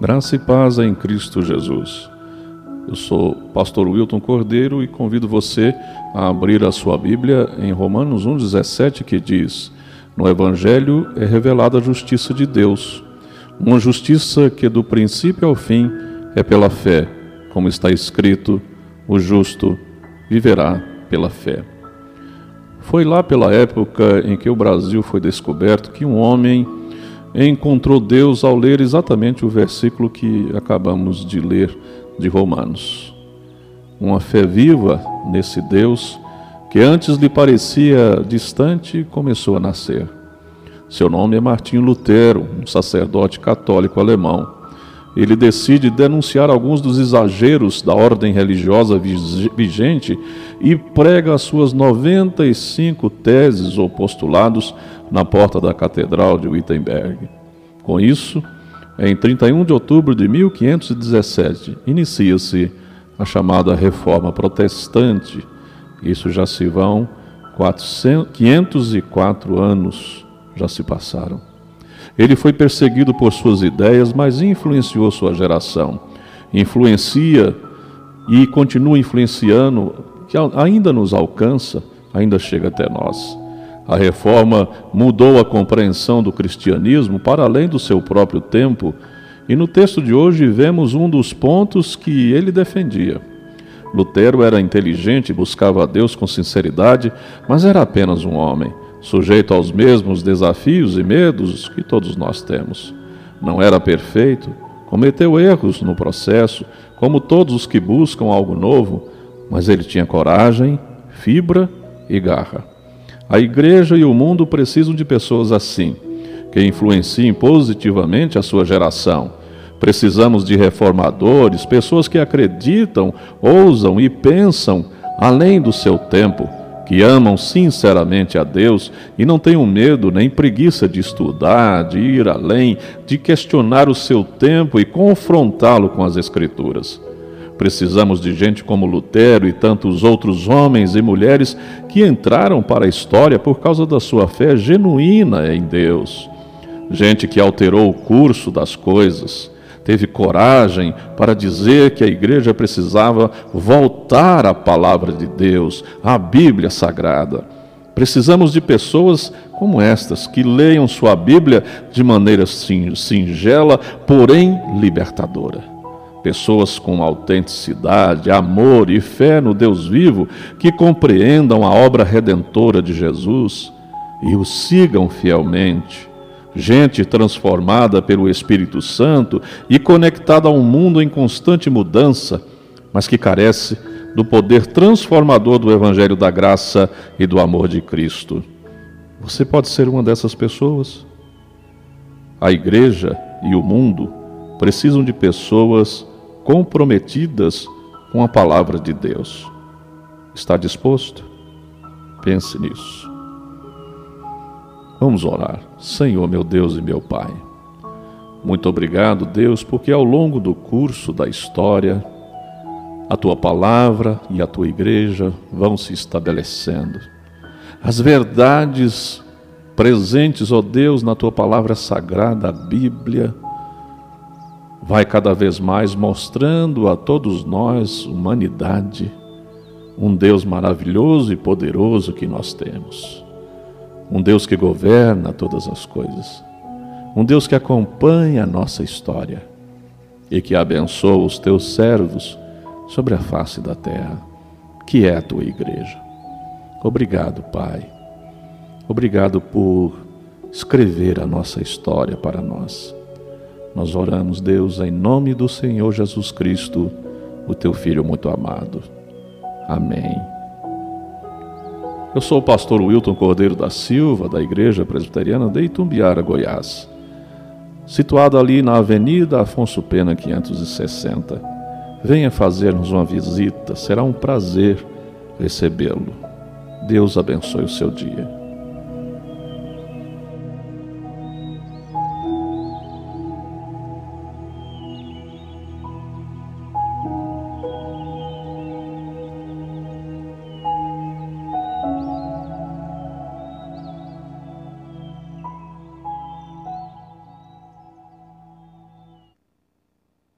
Graça e paz em Cristo Jesus. Eu sou pastor Wilton Cordeiro e convido você a abrir a sua Bíblia em Romanos 1,17 que diz: No Evangelho é revelada a justiça de Deus, uma justiça que do princípio ao fim é pela fé, como está escrito: o justo viverá pela fé. Foi lá pela época em que o Brasil foi descoberto que um homem encontrou Deus ao ler exatamente o versículo que acabamos de ler de Romanos. Uma fé viva nesse Deus que antes lhe parecia distante começou a nascer. Seu nome é Martinho Lutero, um sacerdote católico alemão. Ele decide denunciar alguns dos exageros da ordem religiosa vigente e prega as suas 95 teses ou postulados na porta da Catedral de Wittenberg. Com isso, em 31 de outubro de 1517, inicia-se a chamada Reforma Protestante. Isso já se vão 400, 504 anos, já se passaram. Ele foi perseguido por suas ideias, mas influenciou sua geração. Influencia e continua influenciando, que ainda nos alcança, ainda chega até nós. A reforma mudou a compreensão do cristianismo para além do seu próprio tempo, e no texto de hoje vemos um dos pontos que ele defendia. Lutero era inteligente e buscava a Deus com sinceridade, mas era apenas um homem, sujeito aos mesmos desafios e medos que todos nós temos. Não era perfeito, cometeu erros no processo, como todos os que buscam algo novo, mas ele tinha coragem, fibra e garra. A igreja e o mundo precisam de pessoas assim, que influenciem positivamente a sua geração. Precisamos de reformadores, pessoas que acreditam, ousam e pensam além do seu tempo, que amam sinceramente a Deus e não tenham medo nem preguiça de estudar, de ir além, de questionar o seu tempo e confrontá-lo com as Escrituras. Precisamos de gente como Lutero e tantos outros homens e mulheres que entraram para a história por causa da sua fé genuína em Deus. Gente que alterou o curso das coisas, teve coragem para dizer que a igreja precisava voltar à palavra de Deus, à Bíblia Sagrada. Precisamos de pessoas como estas, que leiam sua Bíblia de maneira singela, porém libertadora pessoas com autenticidade, amor e fé no Deus vivo, que compreendam a obra redentora de Jesus e o sigam fielmente. Gente transformada pelo Espírito Santo e conectada a um mundo em constante mudança, mas que carece do poder transformador do Evangelho da graça e do amor de Cristo. Você pode ser uma dessas pessoas? A igreja e o mundo precisam de pessoas comprometidas com a palavra de Deus. Está disposto? Pense nisso. Vamos orar. Senhor, meu Deus e meu Pai. Muito obrigado, Deus, porque ao longo do curso da história, a tua palavra e a tua igreja vão se estabelecendo. As verdades presentes, ó Deus, na tua palavra sagrada, a Bíblia, vai cada vez mais mostrando a todos nós, humanidade, um Deus maravilhoso e poderoso que nós temos. Um Deus que governa todas as coisas. Um Deus que acompanha a nossa história e que abençoa os teus servos sobre a face da terra, que é a tua igreja. Obrigado, Pai. Obrigado por escrever a nossa história para nós. Nós oramos, Deus, em nome do Senhor Jesus Cristo, o teu filho muito amado. Amém. Eu sou o pastor Wilton Cordeiro da Silva, da Igreja Presbiteriana de Itumbiara, Goiás, situado ali na Avenida Afonso Pena 560. Venha fazer-nos uma visita, será um prazer recebê-lo. Deus abençoe o seu dia.